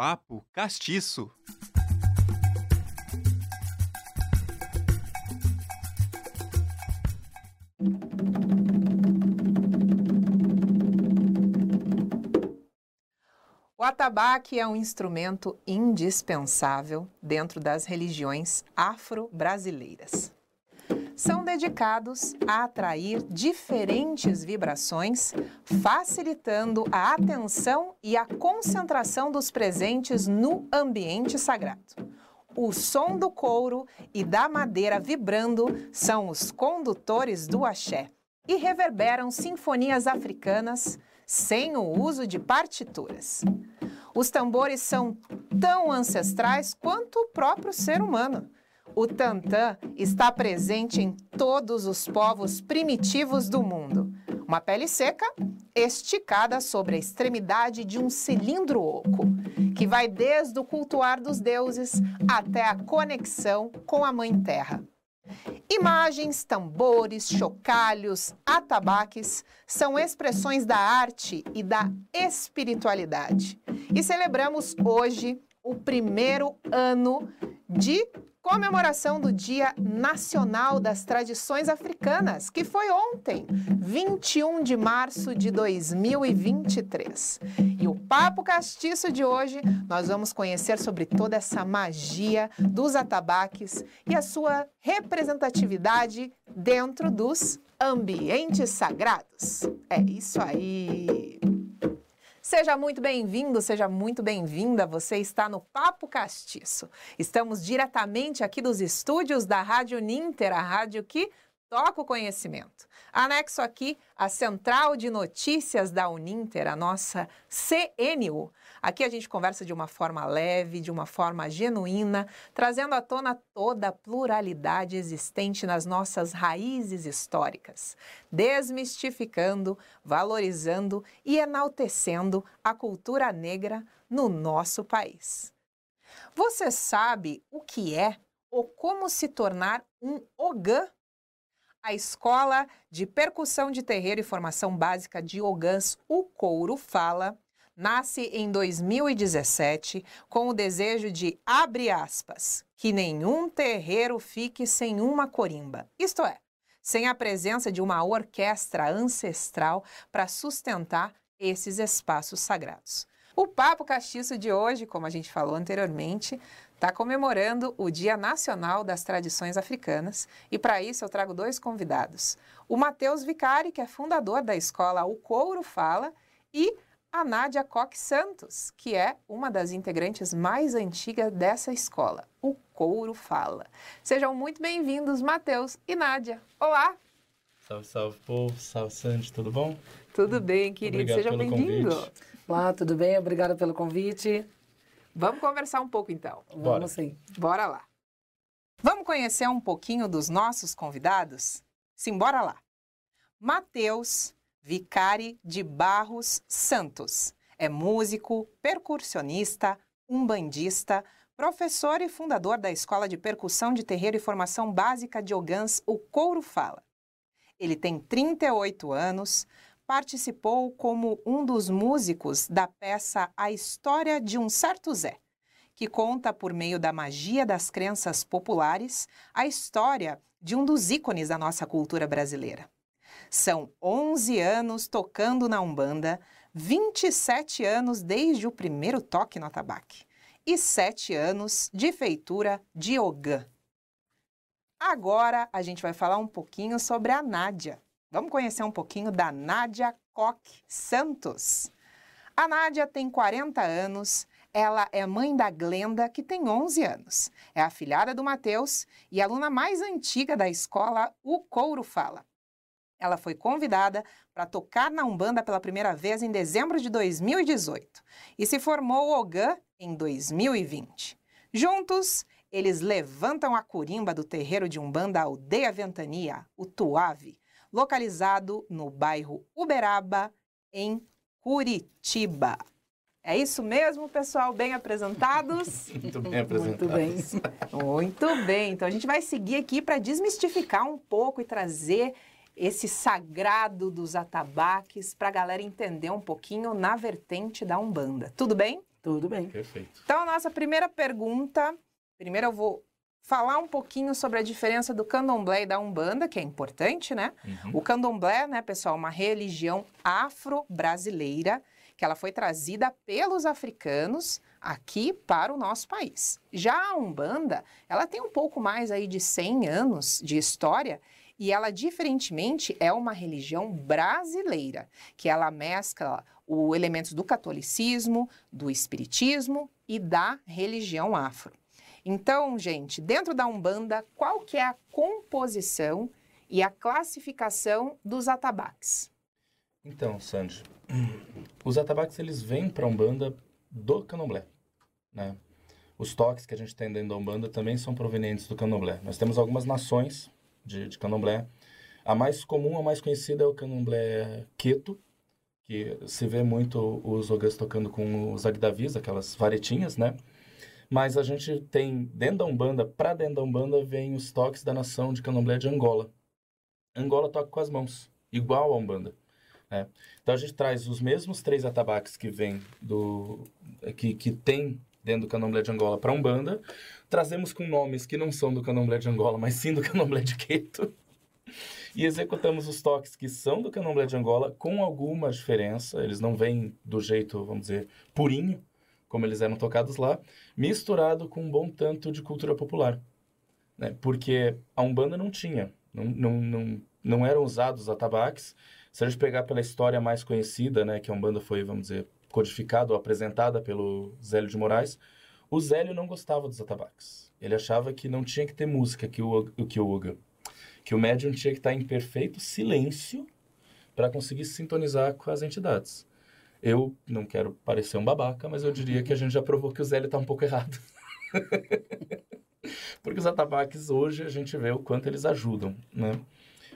Papo Castiço. O atabaque é um instrumento indispensável dentro das religiões afro-brasileiras. São dedicados a atrair diferentes vibrações, facilitando a atenção e a concentração dos presentes no ambiente sagrado. O som do couro e da madeira vibrando são os condutores do axé e reverberam sinfonias africanas sem o uso de partituras. Os tambores são tão ancestrais quanto o próprio ser humano. O tantã está presente em todos os povos primitivos do mundo. Uma pele seca, esticada sobre a extremidade de um cilindro oco, que vai desde o cultuar dos deuses até a conexão com a Mãe Terra. Imagens, tambores, chocalhos, atabaques são expressões da arte e da espiritualidade. E celebramos hoje o primeiro ano de comemoração do Dia Nacional das Tradições Africanas, que foi ontem, 21 de março de 2023. E o Papo Castiço de hoje, nós vamos conhecer sobre toda essa magia dos atabaques e a sua representatividade dentro dos ambientes sagrados. É isso aí! Seja muito bem-vindo, seja muito bem-vinda. Você está no Papo Castiço. Estamos diretamente aqui dos estúdios da Rádio Ninter, a rádio que toca o conhecimento. Anexo aqui a central de notícias da Uninter, a nossa CNU. Aqui a gente conversa de uma forma leve, de uma forma genuína, trazendo à tona toda a pluralidade existente nas nossas raízes históricas, desmistificando, valorizando e enaltecendo a cultura negra no nosso país. Você sabe o que é ou como se tornar um ogã a Escola de Percussão de Terreiro e Formação Básica de Ogãs, o Couro Fala, nasce em 2017 com o desejo de, abre aspas, que nenhum terreiro fique sem uma corimba. Isto é, sem a presença de uma orquestra ancestral para sustentar esses espaços sagrados. O Papo Castiço de hoje, como a gente falou anteriormente, está comemorando o Dia Nacional das Tradições Africanas e para isso eu trago dois convidados. O Matheus Vicari, que é fundador da escola O Couro Fala, e a Nádia Coque Santos, que é uma das integrantes mais antigas dessa escola. O Couro Fala. Sejam muito bem-vindos, Matheus e Nádia. Olá! Salve, salve, povo. Salve, Sandy. Tudo bom? Tudo bem, querido. Seja bem-vindo. Olá, tudo bem? Obrigada pelo convite. Vamos conversar um pouco então. Bora. Vamos sim. Bora lá. Vamos conhecer um pouquinho dos nossos convidados? Simbora lá. Matheus Vicari de Barros Santos. É músico, percussionista, umbandista, professor e fundador da Escola de Percussão de Terreiro e Formação Básica de Ogãs, o Couro Fala. Ele tem 38 anos, participou como um dos músicos da peça A História de um Certo Zé, que conta, por meio da magia das crenças populares, a história de um dos ícones da nossa cultura brasileira. São 11 anos tocando na Umbanda, 27 anos desde o primeiro toque no atabaque e 7 anos de feitura de Ogã. Agora a gente vai falar um pouquinho sobre a Nádia. Vamos conhecer um pouquinho da Nádia Koch Santos. A Nádia tem 40 anos, ela é mãe da Glenda, que tem 11 anos. É a filhada do Matheus e aluna mais antiga da escola O Couro Fala. Ela foi convidada para tocar na Umbanda pela primeira vez em dezembro de 2018 e se formou Ogã em 2020. Juntos, eles levantam a corimba do terreiro de Umbanda Aldeia Ventania, o Tuave, localizado no bairro Uberaba, em Curitiba. É isso mesmo, pessoal? Bem apresentados? Muito bem apresentados. Muito bem. Muito bem. Então a gente vai seguir aqui para desmistificar um pouco e trazer esse sagrado dos atabaques para a galera entender um pouquinho na vertente da Umbanda. Tudo bem? Tudo bem. Perfeito. Então, a nossa primeira pergunta, primeiro eu vou falar um pouquinho sobre a diferença do candomblé e da umbanda, que é importante, né? Uhum. O candomblé, né, pessoal, é uma religião afro-brasileira que ela foi trazida pelos africanos aqui para o nosso país. Já a Umbanda, ela tem um pouco mais aí de 100 anos de história e ela, diferentemente, é uma religião brasileira, que ela mescla os elementos do catolicismo, do espiritismo e da religião afro. Então, gente, dentro da Umbanda, qual que é a composição e a classificação dos atabaques? Então, Sandy, os atabaques eles vêm para a Umbanda do Candomblé, né? Os toques que a gente tem dentro da Umbanda também são provenientes do Candomblé. Nós temos algumas nações de, de Candomblé. A mais comum, a mais conhecida é o Candomblé Queto, que se vê muito os ogas tocando com os agdavis, aquelas varetinhas, né? Mas a gente tem, dentro da Umbanda, para dentro da Umbanda, vem os toques da nação de Candomblé de Angola. Angola toca com as mãos, igual a Umbanda. Né? Então a gente traz os mesmos três atabaques que vem do que, que tem dentro do Candomblé de Angola para Umbanda, trazemos com nomes que não são do Candomblé de Angola, mas sim do Candomblé de Queto. E executamos os toques que são do Candomblé de Angola com alguma diferença, eles não vêm do jeito, vamos dizer, purinho, como eles eram tocados lá, misturado com um bom tanto de cultura popular. Né? Porque a Umbanda não tinha, não, não, não, não eram usados atabaques, se a gente pegar pela história mais conhecida, né, que a Umbanda foi, vamos dizer, codificada ou apresentada pelo Zélio de Moraes, o Zélio não gostava dos atabaques. Ele achava que não tinha que ter música, que o, que o Uga, que o médium tinha que estar em perfeito silêncio para conseguir se sintonizar com as entidades. Eu não quero parecer um babaca, mas eu diria que a gente já provou que o Zélio está um pouco errado. Porque os atabaques hoje a gente vê o quanto eles ajudam, né?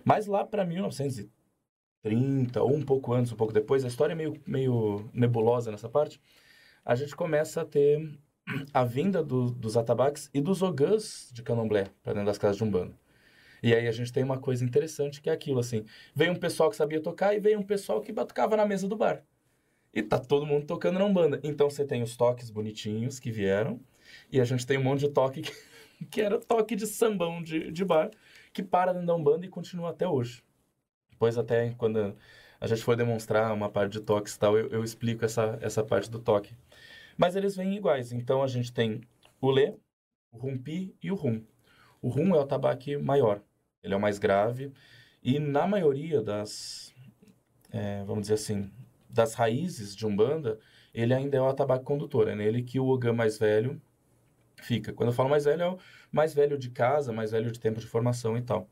Mas lá para 1900 30, ou um pouco antes, um pouco depois, a história é meio, meio nebulosa nessa parte, a gente começa a ter a vinda do, dos atabaques e dos ogãs de candomblé para dentro das casas de Umbanda. E aí a gente tem uma coisa interessante que é aquilo, assim, veio um pessoal que sabia tocar e veio um pessoal que batucava na mesa do bar. E tá todo mundo tocando na Umbanda. Então você tem os toques bonitinhos que vieram, e a gente tem um monte de toque que, que era toque de sambão de, de bar, que para dentro da Umbanda e continua até hoje. Depois até quando a gente for demonstrar uma parte de toques e tal, eu, eu explico essa, essa parte do toque. Mas eles vêm iguais. Então a gente tem o Lê, o Rumpi e o Rum. O Rum é o tabaque maior. Ele é o mais grave. E na maioria das, é, vamos dizer assim, das raízes de Umbanda, ele ainda é o atabaque condutor. É nele que o Ogã mais velho fica. Quando eu falo mais velho, é o mais velho de casa, mais velho de tempo de formação e tal.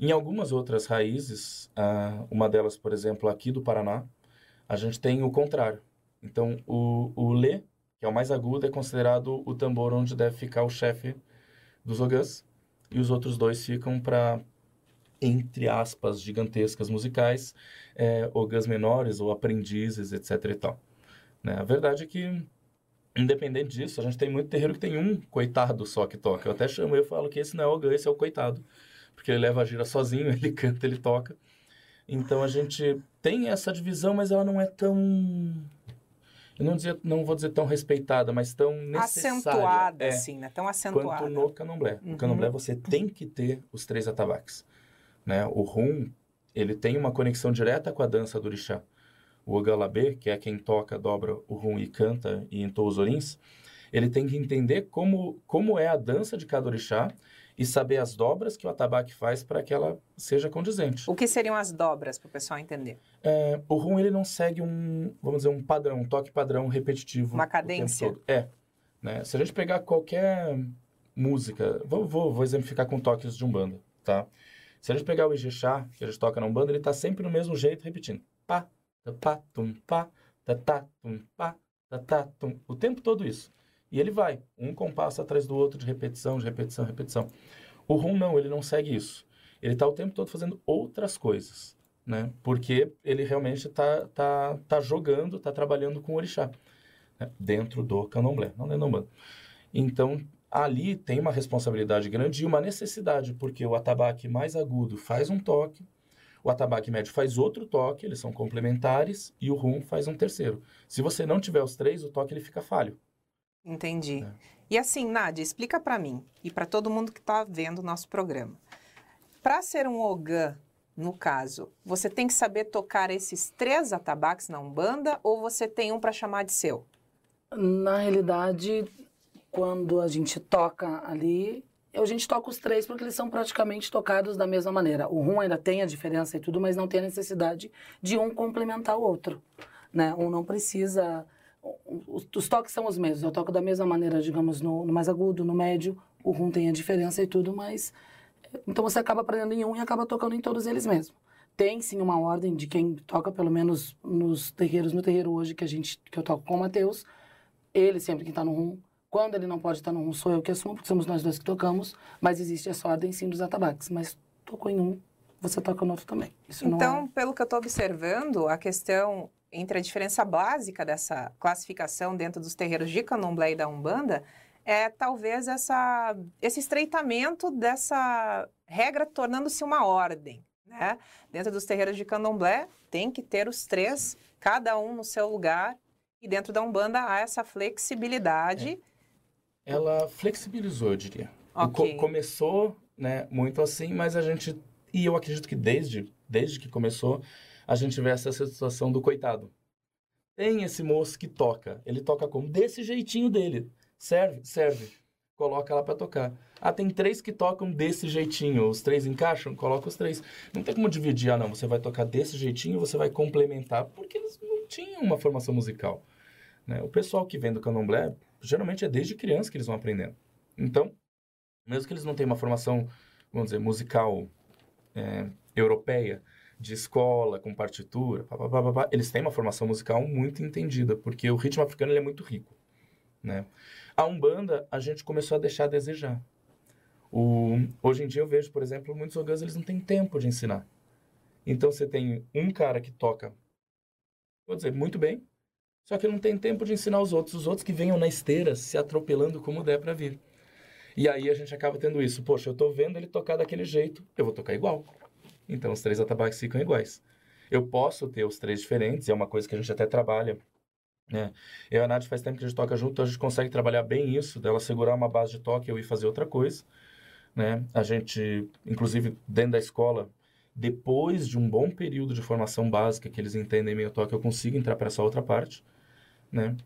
Em algumas outras raízes, uma delas, por exemplo, aqui do Paraná, a gente tem o contrário. Então, o, o Lê, que é o mais agudo, é considerado o tambor onde deve ficar o chefe dos ogãs, e os outros dois ficam para, entre aspas, gigantescas musicais, é, ogãs menores ou aprendizes, etc. e tal. Né? A verdade é que, independente disso, a gente tem muito terreiro que tem um coitado só que toca. Eu até chamo, eu falo que esse não é o ogã, esse é o coitado porque ele leva a gira sozinho, ele canta, ele toca. Então a gente tem essa divisão, mas ela não é tão eu não, dizer, não vou dizer tão respeitada, mas tão necessária. Acentuada, é, assim, né? Tão acentuada. Quanto no candomblé. Uhum. No candomblé você tem que ter os três atabaques. Né? O rum, ele tem uma conexão direta com a dança do orixá. O ogalabê, que é quem toca, dobra o rum e canta e entoa os orins, ele tem que entender como, como é a dança de cada orixá e saber as dobras que o atabaque faz para que ela seja condizente. O que seriam as dobras, para o pessoal entender? É, o rum, ele não segue um, vamos dizer, um padrão, um toque padrão repetitivo. Uma cadência? É. Né? Se a gente pegar qualquer música, vou, vou, vou exemplificar com toques de umbanda, tá? Se a gente pegar o Ijexá, que a gente toca na umbanda, ele está sempre no mesmo jeito, repetindo. Pá, ta, pá, tum, pá, ta, ta, tum, pá, ta, ta, tum. O tempo todo isso. E ele vai, um compasso atrás do outro, de repetição, de repetição, repetição. O rum não, ele não segue isso. Ele está o tempo todo fazendo outras coisas, né? Porque ele realmente está tá, tá jogando, está trabalhando com o orixá, né? dentro do candomblé, não dentro do umbanda. Então, ali tem uma responsabilidade grande e uma necessidade, porque o atabaque mais agudo faz um toque, O atabaque médio faz outro toque, eles são complementares, e o rum faz um terceiro. Se você não tiver os três, o toque ele fica falho. Entendi. É. E assim, Nádia, explica para mim e para todo mundo que está vendo o nosso programa. Para ser um ogã, no caso, você tem que saber tocar esses três atabaques na Umbanda ou você tem um para chamar de seu? Na realidade, quando a gente toca ali, a gente toca os três porque eles são praticamente tocados da mesma maneira. O rum ainda tem a diferença e tudo, mas não tem a necessidade de um complementar o outro. Né? Um não precisa. Os, toques são os mesmos. Eu toco da mesma maneira, digamos, no, no, mais agudo, no médio. O rum tem a diferença e tudo, mas. Então você acaba aprendendo em um e acaba tocando em todos eles mesmo. Tem sim uma ordem de quem toca, pelo menos nos terreiros, no terreiro hoje que a gente que eu toco com o Matheus. Ele sempre que está no rum, quando ele não pode estar no um, sou eu que assumo, porque somos nós dois que tocamos, mas existe essa ordem sim dos atabaques. Mas tocou em um, você toca no outro também. Isso então, é... pelo que eu estou observando, a questão entre a diferença básica dessa classificação dentro dos terreiros de candomblé e da umbanda é talvez essa, esse estreitamento dessa regra tornando-se uma ordem. Né? Dentro dos terreiros de candomblé, tem que ter os três, cada um no seu lugar, e dentro da Umbanda há essa flexibilidade é ela flexibilizou, eu diria. Okay. Co começou, né, muito assim, mas a gente e eu acredito que desde desde que começou a gente vê essa situação do coitado. Tem esse moço que toca, ele toca como desse jeitinho dele. Serve, serve. Coloca lá para tocar. Ah, tem três que tocam desse jeitinho. Os três encaixam? Coloca os três. Não tem como dividir, ah, não. Você vai tocar desse jeitinho, você vai complementar, porque eles não tinham uma formação musical. Né? O pessoal que vem do candomblé, geralmente é desde criança que eles vão aprendendo. Então, mesmo que eles não tenham uma formação, vamos dizer, musical é, europeia, de escola, com partitura, pá, pá, pá, eles têm uma formação musical muito entendida, porque o ritmo africano é muito rico. Né? A Umbanda, a gente começou a deixar a desejar. O, hoje em dia eu vejo, por exemplo, muitos ogãs, eles não têm tempo de ensinar. Então você tem um cara que toca, vou dizer, muito bem, só que não tem tempo de ensinar os outros. Os outros que venham na esteira se atropelando como der para vir. E aí a gente acaba tendo isso. Poxa, eu tô vendo ele tocar daquele jeito, eu vou tocar igual. Então os três atabaques ficam iguais. Eu posso ter os três diferentes, é uma coisa que a gente até trabalha. Né? Eu e a Nath faz tempo que a gente toca junto, então a gente consegue trabalhar bem isso, dela segurar uma base de toque e eu ir fazer outra coisa. Né? A gente, inclusive, dentro da escola, depois de um bom período de formação básica que eles entendem meio toque, eu consigo entrar para essa outra parte né?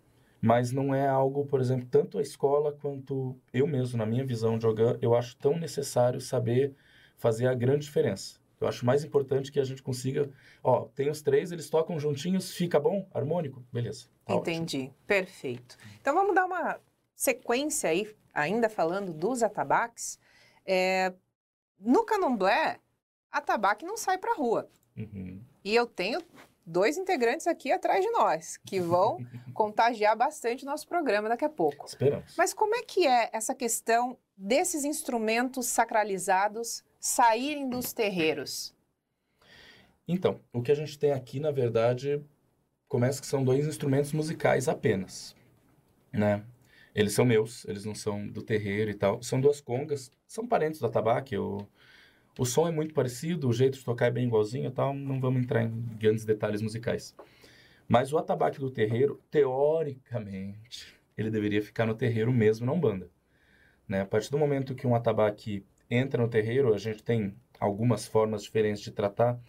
Mas não é algo, por exemplo, tanto a escola quanto eu mesmo, na minha visão de jogar, eu acho tão necessário saber fazer a grande diferença. Eu acho mais importante que a gente consiga, ó, tem os três, eles tocam juntinhos, fica bom, harmônico, beleza. Tá Entendi, ótimo. perfeito. Então vamos dar uma sequência aí, ainda falando dos atabaques. É, no candomblé, atabaque não sai para rua. Uhum. E eu tenho dois integrantes aqui atrás de nós, que vão contagiar bastante o nosso programa daqui a pouco. Esperamos. Mas como é que é essa questão desses instrumentos sacralizados saírem dos terreiros? Então, o que a gente tem aqui, na verdade, começa que são dois instrumentos musicais apenas, né? Eles são meus, eles não são do terreiro e tal. São duas congas, são parentes do atabaque, eu o som é muito parecido, o jeito de tocar é bem igualzinho e tal, não vamos entrar em grandes detalhes musicais. Mas o atabaque do terreiro, teoricamente, ele deveria ficar no terreiro mesmo, não banda. Né? A partir do momento que um atabaque entra no terreiro, a gente tem algumas formas diferentes de tratar.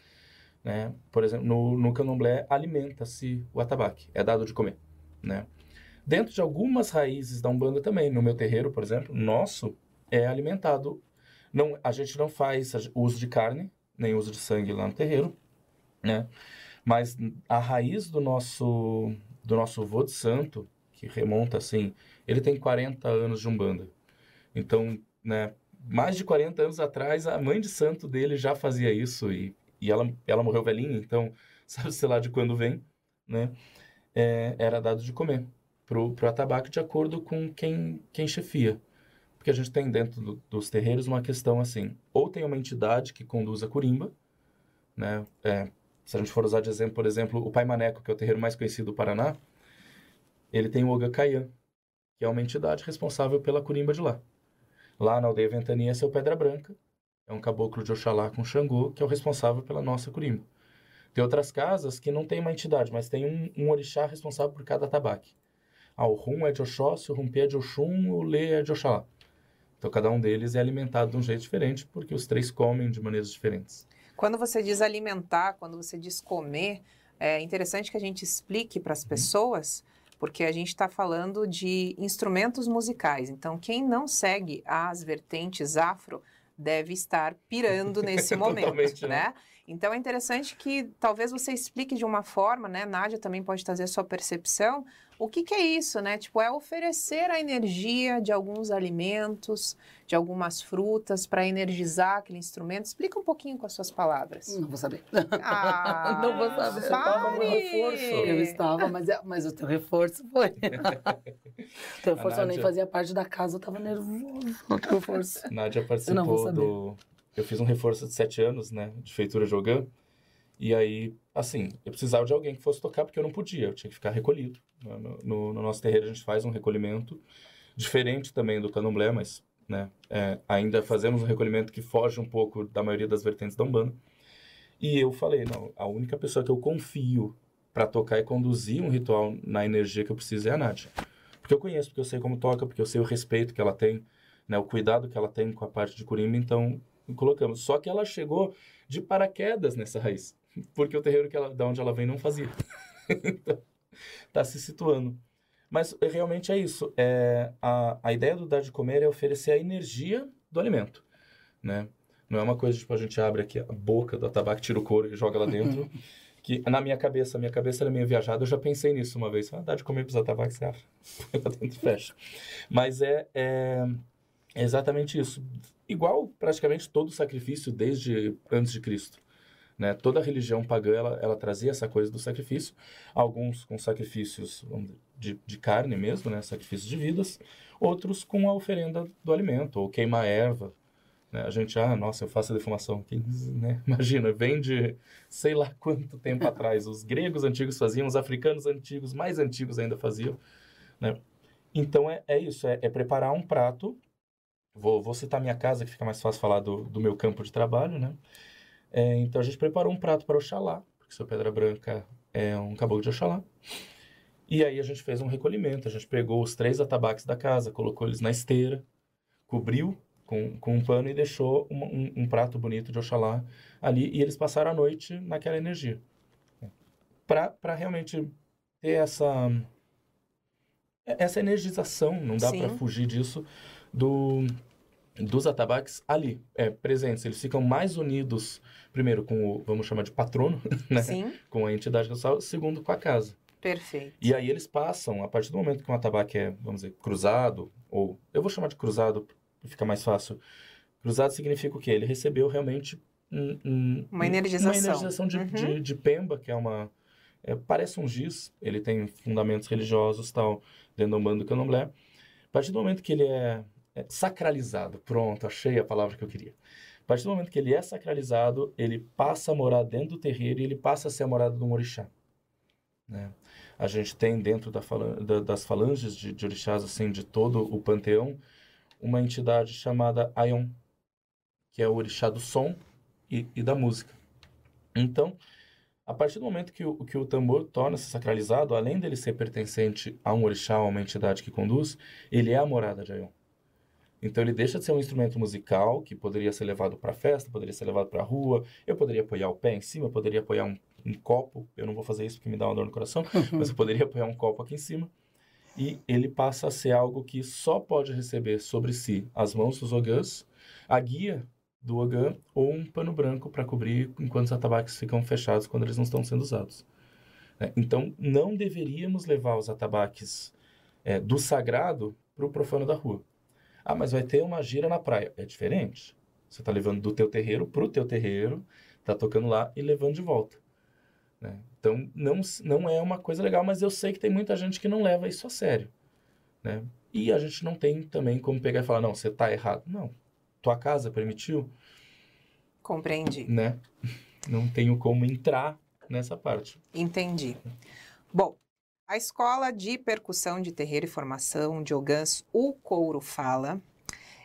Né? Por exemplo, no, no candomblé, alimenta-se o atabaque, é dado de comer. Né? Dentro de algumas raízes da Umbanda também, no meu terreiro, por exemplo, nosso é alimentado não, a gente não faz uso de carne, nem uso de sangue lá no terreiro, né? Mas a raiz do nosso do nosso vô de santo, que remonta assim, ele tem 40 anos de umbanda. Então, né, mais de 40 anos atrás, a mãe de santo dele já fazia isso e, e ela, ela morreu velhinha, então, sabe-se lá de quando vem, né? É, era dado de comer pro, pro atabaque de acordo com quem, quem chefia. Porque a gente tem dentro do, dos terreiros uma questão assim, ou tem uma entidade que conduz a curimba, né? É, se a gente for usar de exemplo, por exemplo, o Pai Maneco, que é o terreiro mais conhecido do Paraná, ele tem o Oga Caian, que é uma entidade responsável pela curimba de lá. Lá na aldeia Ventania, é o Pedra Branca, é um caboclo de Oxalá com Xangô, que é o responsável pela nossa curimba. Tem outras casas que não tem uma entidade, mas tem um, um orixá responsável por cada tabaque. Ah, o rum é de Oxóssi, o rumpê é de Oxum, o lê é de Oxalá. Então, cada um deles é alimentado de um jeito diferente, porque os três comem de maneiras diferentes. Quando você diz alimentar, quando você diz comer, é interessante que a gente explique para as pessoas, porque a gente está falando de instrumentos musicais. Então, quem não segue as vertentes afro deve estar pirando nesse momento, né? né? Então é interessante que talvez você explique de uma forma, né? Nádia também pode trazer a sua percepção. O que, que é isso, né? Tipo, é oferecer a energia de alguns alimentos, de algumas frutas para energizar aquele instrumento. Explica um pouquinho com as suas palavras. Não vou saber. Ah, não vou saber. Você estava no reforço. Eu estava, mas, é, mas o teu reforço foi. o teu reforço eu nem fazia parte da casa, eu estava nervoso. O teu reforço. Nádia participou do eu fiz um reforço de sete anos, né, de feitura jogando. E aí, assim, eu precisava de alguém que fosse tocar porque eu não podia, eu tinha que ficar recolhido. No, no, no nosso terreiro a gente faz um recolhimento diferente também do candomblé, mas né, é, ainda fazemos um recolhimento que foge um pouco da maioria das vertentes da Umbanda. E eu falei, não, a única pessoa que eu confio para tocar e conduzir um ritual na energia que eu preciso é a Nádia. Porque eu conheço, porque eu sei como toca, porque eu sei o respeito que ela tem, né, o cuidado que ela tem com a parte de Curimba, então colocamos. Só que ela chegou de paraquedas nessa raiz, porque o terreiro que ela, da onde ela vem não fazia. então, tá se situando. Mas é, realmente é isso. É, a, a ideia do dar de comer é oferecer a energia do alimento, né? Não é uma coisa tipo a gente abre aqui a boca do tabaco, tira o couro e joga lá dentro. que na minha cabeça, a minha cabeça era meio viajada, eu já pensei nisso uma vez. Ah, dá de comer para tabaco, você abre. dentro e fecha. Mas é, é, é exatamente isso igual praticamente todo sacrifício desde antes de Cristo. Né? Toda religião pagã ela, ela trazia essa coisa do sacrifício, alguns com sacrifícios de, de carne mesmo, né? sacrifícios de vidas, outros com a oferenda do alimento, ou queimar erva. Né? A gente, ah, nossa, eu faço a defumação. Né? Imagina, vem de sei lá quanto tempo atrás. Os gregos antigos faziam, os africanos antigos, mais antigos ainda faziam. Né? Então é, é isso, é, é preparar um prato Vou, vou citar minha casa, que fica mais fácil falar do, do meu campo de trabalho, né? É, então a gente preparou um prato para Oxalá, porque seu Pedra Branca é um caboclo de Oxalá. E aí a gente fez um recolhimento, a gente pegou os três atabaques da casa, colocou eles na esteira, cobriu com, com um pano e deixou um, um, um prato bonito de Oxalá ali, e eles passaram a noite naquela energia. Para realmente ter essa, essa energização, não dá para fugir disso, do, dos atabaques ali, é, presentes. Eles ficam mais unidos, primeiro, com o, vamos chamar de patrono, né? Sim. Com a entidade social, segundo, com a casa. Perfeito. E aí eles passam, a partir do momento que um atabaque é, vamos dizer, cruzado, ou eu vou chamar de cruzado, fica mais fácil. Cruzado significa o quê? Ele recebeu realmente um, um, uma energização, uma energização de, uhum. de, de, pemba, que é uma... É, parece um giz, ele tem fundamentos religiosos tal, dentro do bando do candomblé. A partir do momento que ele é é sacralizado. Pronto, achei a palavra que eu queria. A partir do momento que ele é sacralizado, ele passa a morar dentro do terreiro e ele passa a ser a morada do orixá. Né? A gente tem dentro da da, das falanges de, de orixás, assim, de todo o panteão, uma entidade chamada Aion, que é o orixá do som e, e da música. Então, a partir do momento que o, que o tambor torna-se sacralizado, além dele ser pertencente a um orixá, a uma entidade que conduz, ele é a morada de Aion. Então ele deixa de ser um instrumento musical que poderia ser levado para festa, poderia ser levado para a rua. Eu poderia apoiar o pé em cima, eu poderia apoiar um, um, copo. Eu não vou fazer isso porque me dá uma dor no coração, mas eu poderia apoiar um copo aqui em cima. E ele passa a ser algo que só pode receber sobre si as mãos dos ogãs, a guia do ogã ou um pano branco para cobrir enquanto os atabaques ficam fechados quando eles não estão sendo usados. É, então, não deveríamos levar os atabaques é, do sagrado para o profano da rua. Ah, mas vai ter uma gira na praia. É diferente. Você está levando do teu terreiro para o teu terreiro, está tocando lá e levando de volta. Né? Então, não, não é uma coisa legal, mas eu sei que tem muita gente que não leva isso a sério. Né? E a gente não tem também como pegar e falar, não, você está errado. Não, tua casa permitiu. Compreendi. Né? Não tenho como entrar nessa parte. Entendi. Bom, a Escola de Percussão de Terreiro e Formação de Ogãs, o Couro Fala,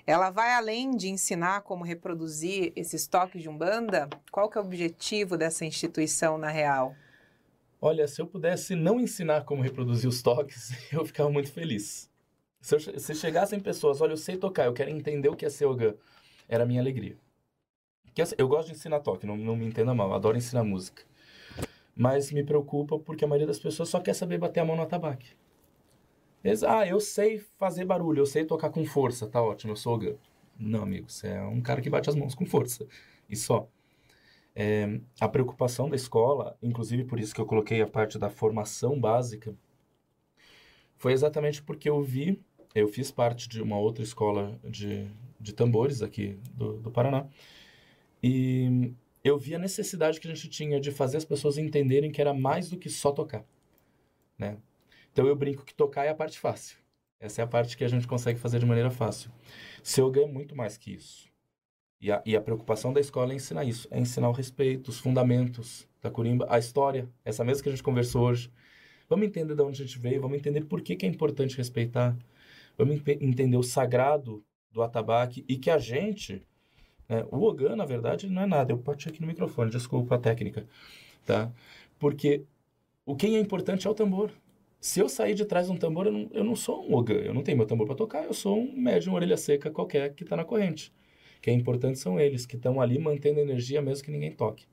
ela vai além de ensinar como reproduzir esses toques de Umbanda? Qual que é o objetivo dessa instituição na real? Olha, se eu pudesse não ensinar como reproduzir os toques, eu ficava muito feliz. Se, eu, se chegassem pessoas, olha, eu sei tocar, eu quero entender o que é ser Ogan, era a minha alegria. Assim, eu gosto de ensinar toque, não, não me entenda mal, adoro ensinar música. Mas me preocupa porque a maioria das pessoas só quer saber bater a mão no atabaque. Eles, ah, eu sei fazer barulho, eu sei tocar com força, tá ótimo, eu sou Ogan. Não, amigo, você é um cara que bate as mãos com força. E só. É, a preocupação da escola, inclusive por isso que eu coloquei a parte da formação básica, foi exatamente porque eu vi, eu fiz parte de uma outra escola de, de tambores aqui do, do Paraná, e eu vi a necessidade que a gente tinha de fazer as pessoas entenderem que era mais do que só tocar, né? Então eu brinco que tocar é a parte fácil. Essa é a parte que a gente consegue fazer de maneira fácil. Seu ganho é muito mais que isso. E a, e a preocupação da escola é ensinar isso, é ensinar o respeito, os fundamentos da curimba, a história, essa mesma que a gente conversou hoje. Vamos entender de onde a gente veio, vamos entender por que, que é importante respeitar, vamos entender o sagrado do atabaque e que a gente, né, o Ogan, na verdade, não é nada. Eu bati aqui no microfone, desculpa a técnica, tá? Porque o quem é importante é o tambor. Se eu sair de trás de um tambor, eu não, eu não sou um Ogan, eu não tenho meu tambor para tocar, eu sou um médium orelha seca qualquer que está na corrente que é importante são eles, que estão ali mantendo energia mesmo que ninguém toque.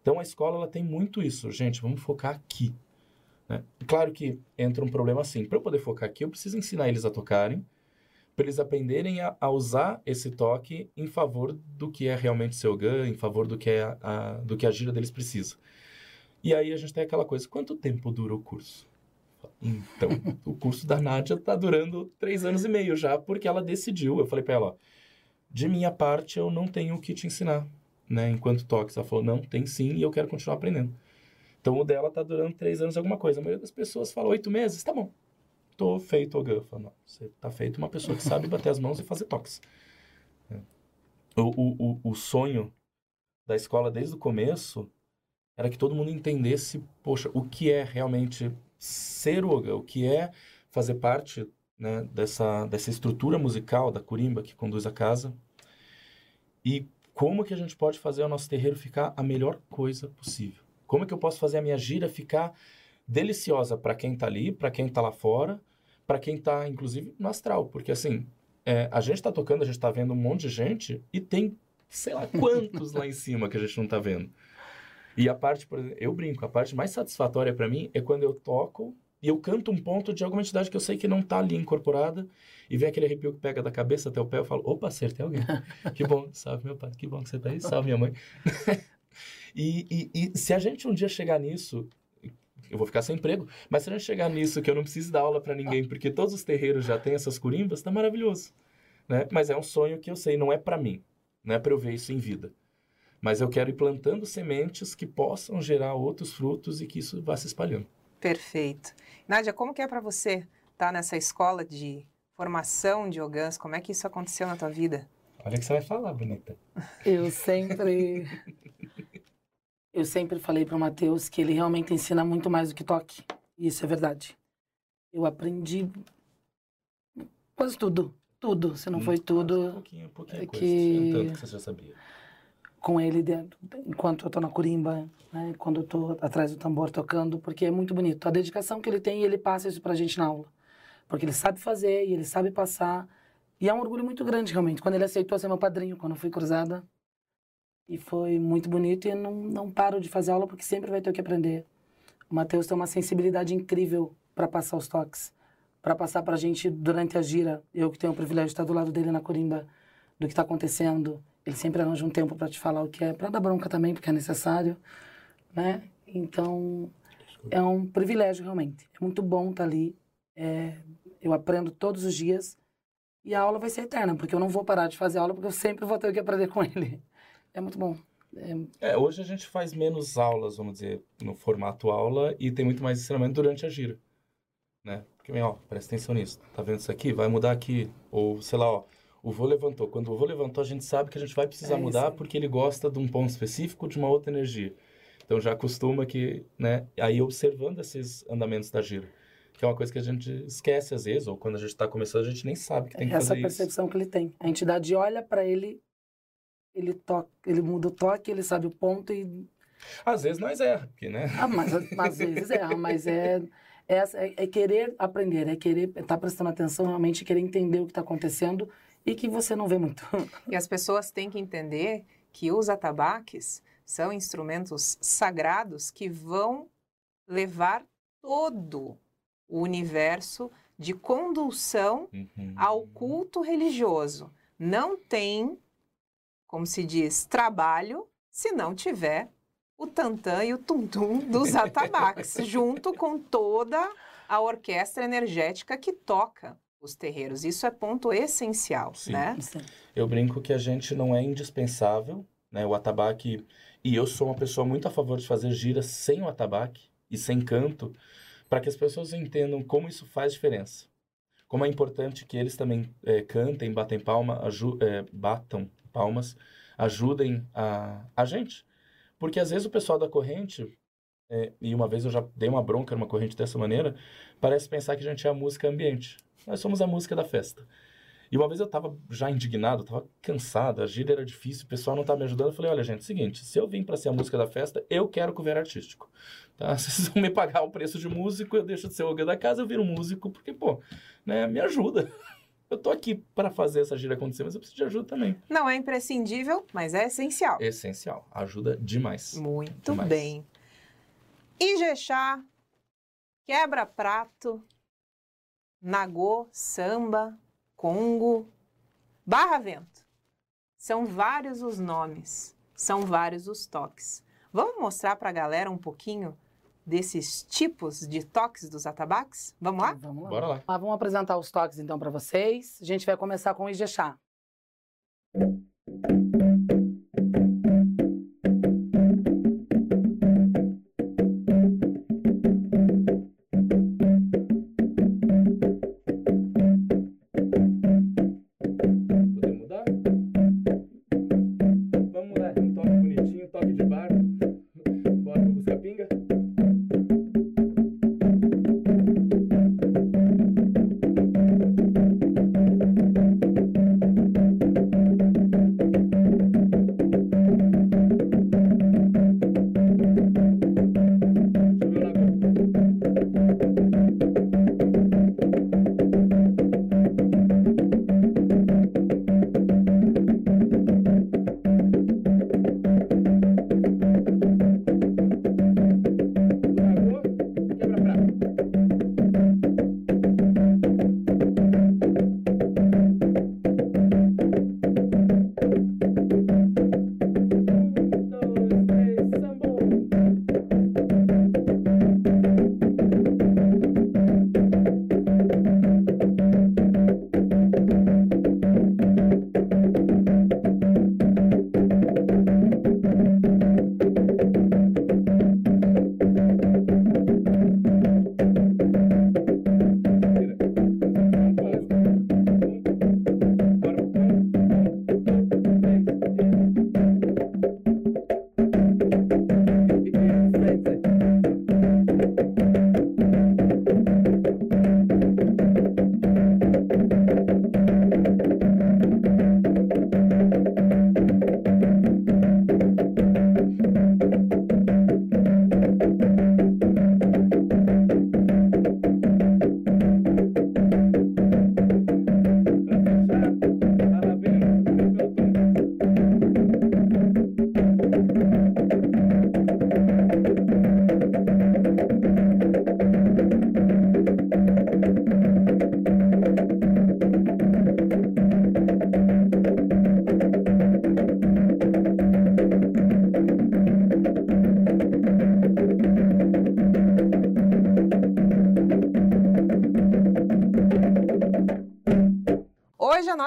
Então a escola ela tem muito isso, gente, vamos focar aqui. Né? Claro que entra um problema assim, para eu poder focar aqui, eu preciso ensinar eles a tocarem, para eles aprenderem a, a, usar esse toque em favor do que é realmente seu GAN, em favor do que, é a, a, do que a gira deles precisa. E aí a gente tem aquela coisa, quanto tempo dura o curso? Então, o curso da Nádia está durando três anos e meio já, porque ela decidiu. Eu falei para ela, ó, de minha parte, eu não tenho o que te ensinar, né? Enquanto toques. Ela falou, não, tem sim, e eu quero continuar aprendendo. Então, o dela tá durando três anos alguma coisa. A maioria das pessoas fala oito meses, tá bom. Tô feito, Ogan. Você tá feito uma pessoa que sabe bater as mãos e fazer toques. É. O, o, o, o sonho da escola desde o começo era que todo mundo entendesse, poxa, o que é realmente ser Ogan, o que é fazer parte né, dessa, dessa estrutura musical da curimba que conduz a casa, e como que a gente pode fazer o nosso terreiro ficar a melhor coisa possível. Como que eu posso fazer a minha gira ficar deliciosa para quem está ali, para quem está lá fora, para quem está, inclusive, no astral. Porque, assim, é, a gente está tocando, a gente está vendo um monte de gente e tem, sei lá, quantos lá em cima que a gente não está vendo. E a parte, por exemplo, eu brinco, a parte mais satisfatória para mim é quando eu toco e eu canto um ponto de alguma entidade que eu sei que não está ali incorporada e vem aquele arrepio que pega da cabeça até o pé, eu falo, opa, acertei alguém. que bom, salve meu pai, que bom que você está aí, salve minha mãe. e, e, e se a gente um dia chegar nisso, eu vou ficar sem emprego, mas se a gente chegar nisso que eu não preciso dar aula para ninguém, porque todos os terreiros já têm essas curimbas, tá maravilhoso. Né? Mas é um sonho que eu sei, não é para mim, não é para eu ver isso em vida. Mas eu quero ir plantando sementes que possam gerar outros frutos e que isso vá se espalhando. Perfeito. Nádia, como que é para você estar tá nessa escola de formação de ogãs? Como é que isso aconteceu na tua vida? Olha o que você vai falar, bonita. Eu sempre... eu sempre falei para o Matheus que ele realmente ensina muito mais do que toque. E isso é verdade. Eu aprendi quase tudo. Tudo. Se não hum, foi tudo... Um pouquinho, um pouquinho é que... Tanto que você já sabia com ele dentro, enquanto eu estou na curimba, né? quando eu estou atrás do tambor tocando, porque é muito bonito. A dedicação que ele tem, ele passa isso para a gente na aula. Porque ele sabe fazer e ele sabe passar. E é um orgulho muito grande, realmente. Quando ele aceitou ser meu padrinho, quando eu fui cruzada. E foi muito bonito e não, não paro de fazer aula porque sempre vai ter que aprender. O Matheus tem uma sensibilidade incrível para passar os toques. Para passar para a gente durante a gira. Eu que tenho o privilégio de estar do lado dele na curimba, do que está acontecendo ele sempre arranja um tempo para te falar o que é, para dar bronca também, porque é necessário, né? Então, é um privilégio realmente. É muito bom estar tá ali. É, eu aprendo todos os dias e a aula vai ser eterna, porque eu não vou parar de fazer aula, porque eu sempre vou ter que aprender com ele. É muito bom. É... é, hoje a gente faz menos aulas, vamos dizer, no formato aula e tem muito mais ensinamento durante a gira, né? Porque, ó, presta atenção nisso. Tá vendo isso aqui? Vai mudar aqui. Ou, sei lá, ó, o vô levantou. Quando o vô levantou, a gente sabe que a gente vai precisar é mudar porque ele gosta de um ponto específico, de uma outra energia. Então já acostuma que, né? Aí observando esses andamentos da gira. que é uma coisa que a gente esquece às vezes, ou quando a gente está começando, a gente nem sabe que tem que Essa fazer percepção que ele tem. A entidade olha para ele, ele toca, ele muda o toque, ele sabe o ponto e. Às vezes nós erra, porque, né? ah, mas às vezes erra, mas é é, é, é querer aprender, é querer estar prestando atenção, realmente querer entender o que está acontecendo e que você não vê muito. E as pessoas têm que entender que os atabaques são instrumentos sagrados que vão levar todo o universo de condução Uhum. ao culto religioso. Não tem, como se diz, trabalho se não tiver o tantã e o tum-tum dos atabaques, junto com toda a orquestra energética que toca os terreiros. Isso é ponto essencial, Sim. né? Eu brinco que a gente não é indispensável, né? O atabaque. E eu sou uma pessoa muito a favor de fazer giras sem o atabaque e sem canto, para que as pessoas entendam como isso faz diferença. Como é importante que eles também eh, cantem, batem palma, aju- eh, batam palmas, ajudem a, a gente. Porque às vezes o pessoal da corrente, eh, e uma vez eu já dei uma bronca numa corrente dessa maneira, parece pensar que a gente é a música ambiente. Nós somos a música da festa. E uma vez eu tava já indignado, tava cansado, a gira era difícil, o pessoal não tava me ajudando. Eu falei, olha, gente, é seguinte, se eu vim para ser a música da festa, eu quero cover artístico. Tá? Vocês vão me pagar o preço de músico, eu deixo de ser o da casa, eu viro músico, porque, pô, né, me ajuda. Eu tô aqui para fazer essa gira acontecer, mas eu preciso de ajuda também. Não é imprescindível, mas é essencial. Essencial, ajuda demais. Muito Demais. bem. Ijexá, quebra-prato, nagô, samba, congo, barra-vento. São vários os nomes, são vários os toques. Vamos mostrar para a galera um pouquinho desses tipos de toques dos atabaques? Vamos lá? Vamos lá. Bora lá. Mas vamos apresentar os toques então para vocês. A gente vai começar com o Ijexá.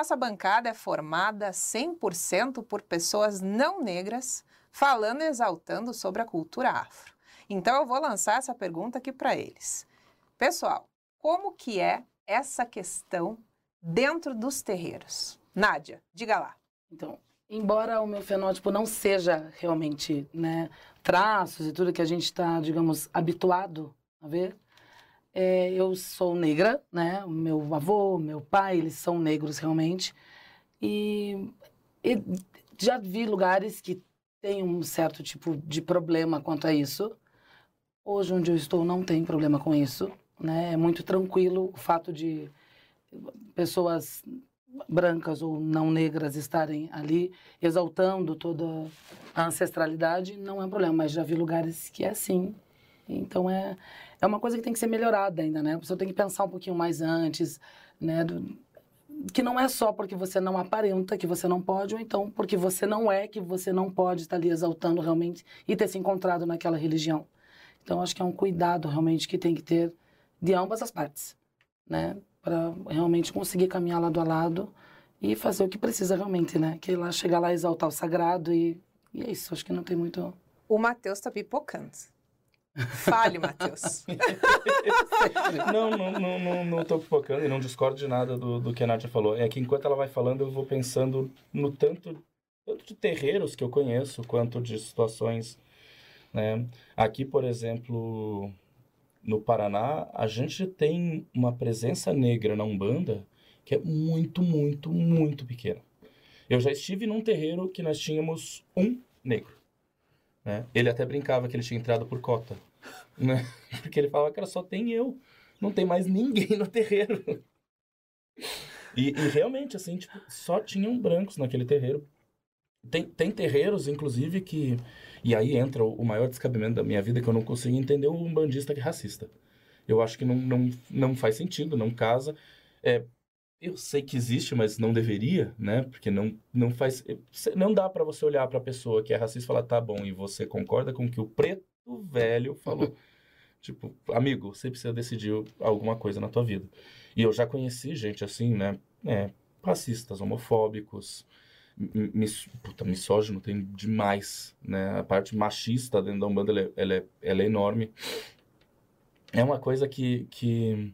Nossa bancada é formada 100% por pessoas não negras, falando e exaltando sobre a cultura afro. Então eu vou lançar essa pergunta aqui para eles. Pessoal, como que é essa questão dentro dos terreiros? Nádia, diga lá. Então, embora o meu fenótipo não seja realmente né, traços e tudo que a gente está, digamos, habituado a ver, É, eu sou negra, né? Meu avô, meu pai, eles são negros realmente. E, e já vi lugares que tem um certo tipo de problema quanto a isso. Hoje, onde eu estou, não tem problema com isso. Né? É muito tranquilo o fato de pessoas brancas ou não negras estarem ali exaltando toda a ancestralidade, não é um problema. Mas já vi lugares que é assim. Então, é, é uma coisa que tem que ser melhorada ainda, né? A pessoa tem que pensar um pouquinho mais antes, né? Do, que não é só porque você não aparenta que você não pode, ou então porque você não é que você não pode estar ali exaltando realmente e ter se encontrado naquela religião. Então, acho que é um cuidado realmente que tem que ter de ambas as partes, né? Para realmente conseguir caminhar lado a lado e fazer o que precisa realmente, né? Que lá chegar lá exaltar o sagrado e, e é isso. Acho que não tem muito. O Matheus tá pipocando. Fale, Matheus. não, não, não, não, não tô pipocando e não discordo de nada do, do que a Nádia falou. É que enquanto ela vai falando, eu vou pensando no tanto, tanto de terreiros que eu conheço, quanto de situações. Né? Aqui, por exemplo, no Paraná, a gente tem uma presença negra na Umbanda que é muito, muito, muito pequena. Eu já estive num terreiro que nós tínhamos um negro. Né? Ele até brincava que ele tinha entrado por cota. Né? Porque ele falava, cara, só tem eu. Não tem mais ninguém no terreiro. E, e realmente, assim, tipo, só tinham brancos naquele terreiro. Tem, tem terreiros, inclusive, que... E aí entra o, maior descabimento da minha vida, que eu não consigo entender um bandista que é racista. Eu acho que não, não, não faz sentido, não casa. É, eu sei que existe, mas não deveria, né? Porque não, não faz. Não dá para você olhar para a pessoa que é racista e falar, tá bom, e você concorda com o que o preto velho falou. tipo, amigo, você precisa decidir alguma coisa na tua vida. E eu já conheci gente assim, né? É, racistas, homofóbicos, mis, puta, misógino tem demais, né? A parte machista dentro da Umbanda, ela é, ela é, ela é enorme. É uma coisa que, que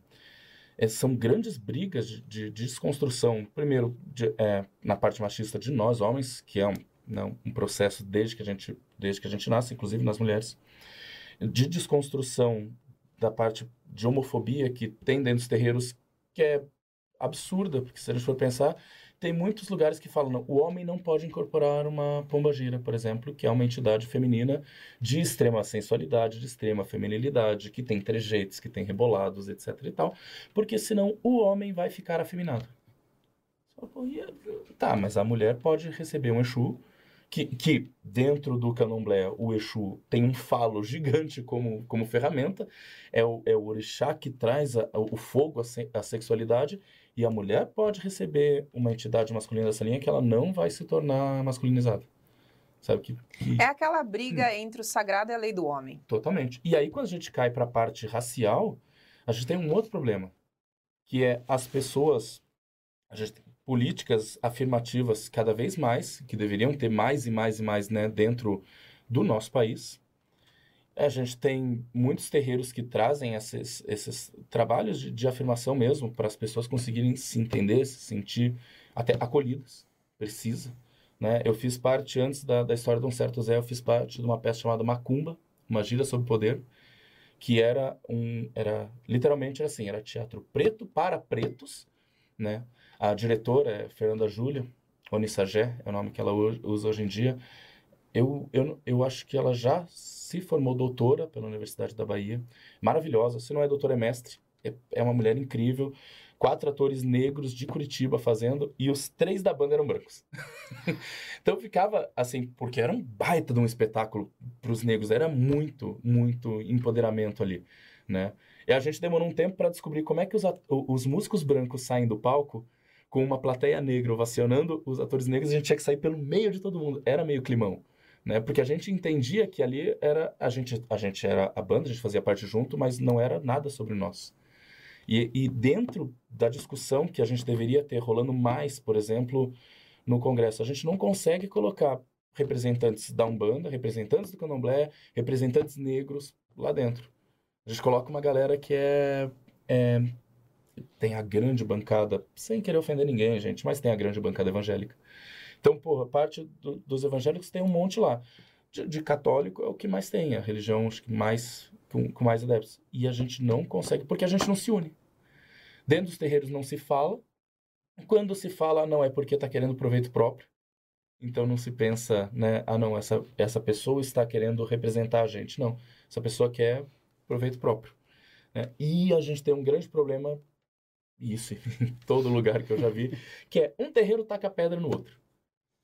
é, são grandes brigas de, de, de desconstrução. Primeiro, de, é, na parte machista de nós, homens, que é um, não, né, um processo desde que, a gente, desde que a gente nasce, inclusive nas mulheres, de desconstrução da parte de homofobia que tem dentro dos terreiros, que é absurda, porque se a gente for pensar, tem muitos lugares que falam, não, o homem não pode incorporar uma pombagira, por exemplo, que é uma entidade feminina de extrema sensualidade, de extrema feminilidade, que tem trejeitos, que tem rebolados, etc e tal, porque senão o homem vai ficar afeminado. Tá, mas a mulher pode receber um Exu, que, que dentro do candomblé o Exu tem um falo gigante como, como ferramenta, é o, é o orixá que traz a, o fogo, a, se, a sexualidade, e a mulher pode receber uma entidade masculina dessa linha que ela não vai se tornar masculinizada. Sabe que, que... É aquela briga hum. entre o sagrado e a lei do homem. Totalmente. E aí, quando a gente cai para a parte racial, a gente tem um outro problema, que é as pessoas, a gente políticas afirmativas cada vez mais, que deveriam ter mais e mais e mais né, dentro do nosso país, a gente tem muitos terreiros que trazem esses, esses trabalhos de, de afirmação mesmo para as pessoas conseguirem se entender, se sentir até acolhidas, precisa. Né? Eu fiz parte, antes da, da história de um certo Zé, eu fiz parte de uma peça chamada Macumba, uma gira sobre poder, que era um, era literalmente era assim, era teatro preto para pretos, né? A diretora é Fernanda Júlia, Onissagé, é o nome que ela usa hoje em dia. Eu, eu, eu acho que ela já se formou doutora pela Universidade da Bahia. Maravilhosa. Se não é doutora, é mestre. É, é uma mulher incrível. Quatro atores negros de Curitiba fazendo e os três da banda eram brancos. então ficava assim, porque era um baita de um espetáculo para os negros. Era muito, muito empoderamento ali, né? E a gente demorou um tempo para descobrir como é que os, os músicos brancos saem do palco com uma plateia negra ovacionando os atores negros, a gente tinha que sair pelo meio de todo mundo. Era meio climão né? Porque a gente entendia que ali era a gente a gente era a banda, a gente fazia parte junto, mas não era nada sobre nós. E, e dentro da discussão que a gente deveria ter rolando mais, por exemplo, no Congresso, a gente não consegue colocar representantes da Umbanda, representantes do Candomblé, representantes negros lá dentro. A gente coloca uma galera que é, é tem a grande bancada, sem querer ofender ninguém, gente, mas tem a grande bancada evangélica. Então, porra, parte do, dos evangélicos tem um monte lá. De, de, católico é o que mais tem, a religião mais com, com mais adeptos. E a gente não consegue, porque a gente não se une. Dentro dos terreiros não se fala. Quando se fala, não é porque está querendo proveito próprio. Então não se pensa, né? Ah, não, essa, essa pessoa está querendo representar a gente. Não. Essa pessoa quer proveito próprio. Né? E a gente tem um grande problema, isso em todo lugar que eu já vi, que é um terreiro taca pedra no outro.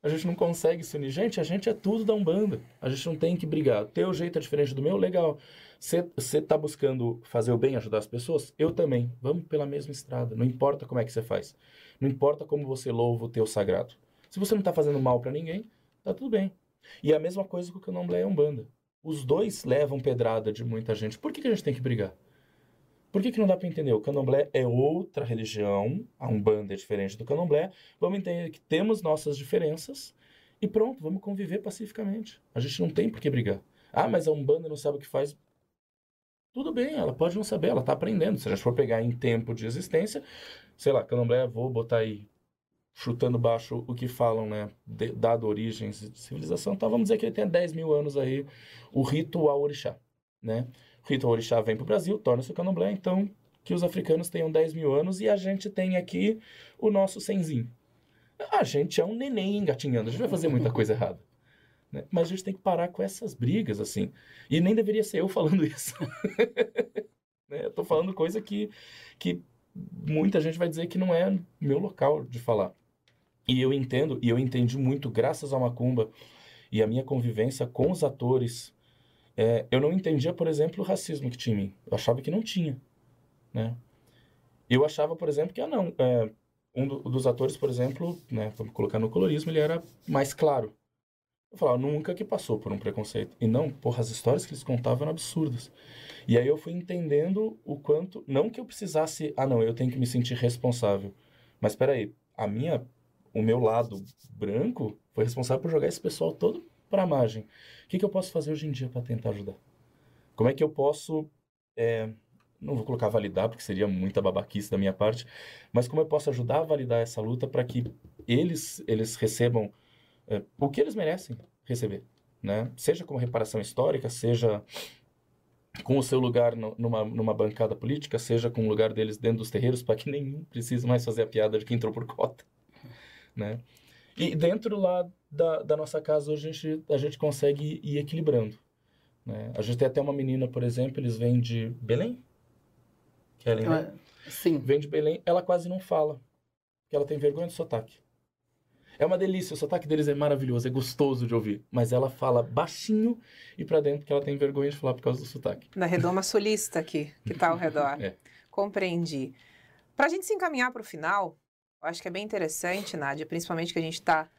A gente não consegue se unir. Gente, a gente é tudo da Umbanda. A gente não tem que brigar. Teu jeito é diferente do meu, legal. Você está buscando fazer o bem, ajudar as pessoas? Eu também. Vamos pela mesma estrada. Não importa como é que você faz. Não importa como você louva o teu sagrado. Se você não está fazendo mal para ninguém, tá tudo bem. E é a mesma coisa com o Candomblé e a Umbanda. Os dois levam pedrada de muita gente. Por que, que a gente tem que brigar? Por que, que não dá para entender? O candomblé é outra religião, a Umbanda é diferente do candomblé. Vamos entender que temos nossas diferenças e pronto, vamos conviver pacificamente. A gente não tem por que brigar. Ah, mas a Umbanda não sabe o que faz. Tudo bem, ela pode não saber, ela está aprendendo. Se a gente for pegar em tempo de existência, sei lá, candomblé, vou botar aí chutando baixo o que falam, né, de, dado origens de civilização, então vamos dizer que ele tem 10 mil anos aí, o rito ao orixá, né? Rito orixá vem para o Brasil, torna-se o candomblé, então que os africanos tenham 10 mil anos e a gente tem aqui o nosso senzinho. A gente é um neném engatinhando, a gente vai fazer muita coisa errada. Né? Mas a gente tem que parar com essas brigas, assim. E nem deveria ser eu falando isso. né? Eu tô falando coisa que, que muita gente vai dizer que não é meu local de falar. E eu entendo, e eu entendi muito, graças ao Macumba e a minha convivência com os atores é, eu não entendia, por exemplo, o racismo que tinha em mim. Eu achava que não tinha, né? Eu achava, por exemplo, que, ah, não, é, um do, dos atores, por exemplo, né, vamos colocar no colorismo, ele era mais claro. Eu falava, nunca que passou por um preconceito. E não, porra, as histórias que eles contavam eram absurdas. E aí eu fui entendendo o quanto, não que eu precisasse, ah, não, eu tenho que me sentir responsável. Mas espera aí, a minha, o meu lado branco foi responsável por jogar esse pessoal todo para a margem. O que, que, eu posso fazer hoje em dia para tentar ajudar? Como é que eu posso, é, não vou colocar validar, porque seria muita babaquice da minha parte, mas como eu posso ajudar a validar essa luta para que eles, eles recebam é, o que eles merecem receber? Né? Seja como reparação histórica, seja com o seu lugar no, numa, numa bancada política, seja com o lugar deles dentro dos terreiros, para que nenhum precise mais fazer a piada de que entrou por cota. Né? E dentro lá da, da nossa casa hoje a gente, a gente consegue ir equilibrando. Né? A gente tem até uma menina, por exemplo, eles vêm de Belém? Kellen, né? Sim. Vem de Belém, ela quase não fala, porque ela tem vergonha do sotaque. É uma delícia, o sotaque deles é maravilhoso, é gostoso de ouvir. Mas ela fala baixinho e para dentro porque ela tem vergonha de falar por causa do sotaque. Na redoma sulista aqui, que está ao redor. É. Compreendi. Para a gente se encaminhar para o final, eu acho que é bem interessante, Nádia, principalmente que a gente está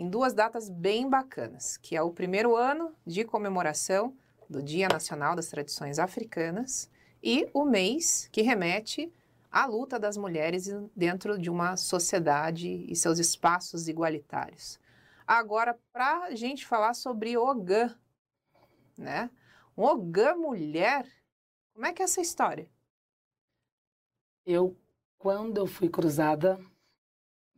em duas datas bem bacanas, que é o primeiro ano de comemoração do Dia Nacional das Tradições Africanas e o mês que remete à luta das mulheres dentro de uma sociedade e seus espaços igualitários. Agora, para a gente falar sobre Ogã, né? Ogã mulher, como é que é essa história? Eu, quando eu fui cruzada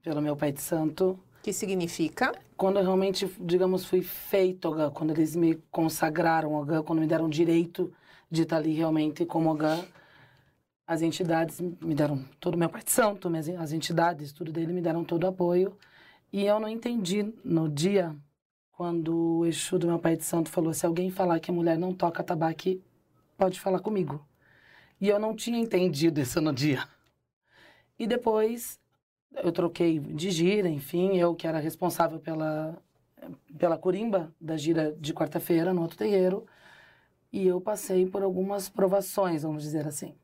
pelo meu pai de santo, que significa? Quando eu realmente, digamos, fui feito Ogã, quando eles me consagraram Ogã, quando me deram direito de estar ali realmente como Ogã, as entidades me deram todo o meu pai de santo, as entidades, tudo dele me deram todo o apoio. E eu não entendi no dia, quando o Exu do meu pai de santo falou, se alguém falar que a mulher não toca tabaque, pode falar comigo. E eu não tinha entendido isso no dia. E depois eu troquei de gira, enfim, eu que era responsável pela, pela curimba da gira de quarta-feira no outro terreiro, e eu passei por algumas provações, vamos dizer assim.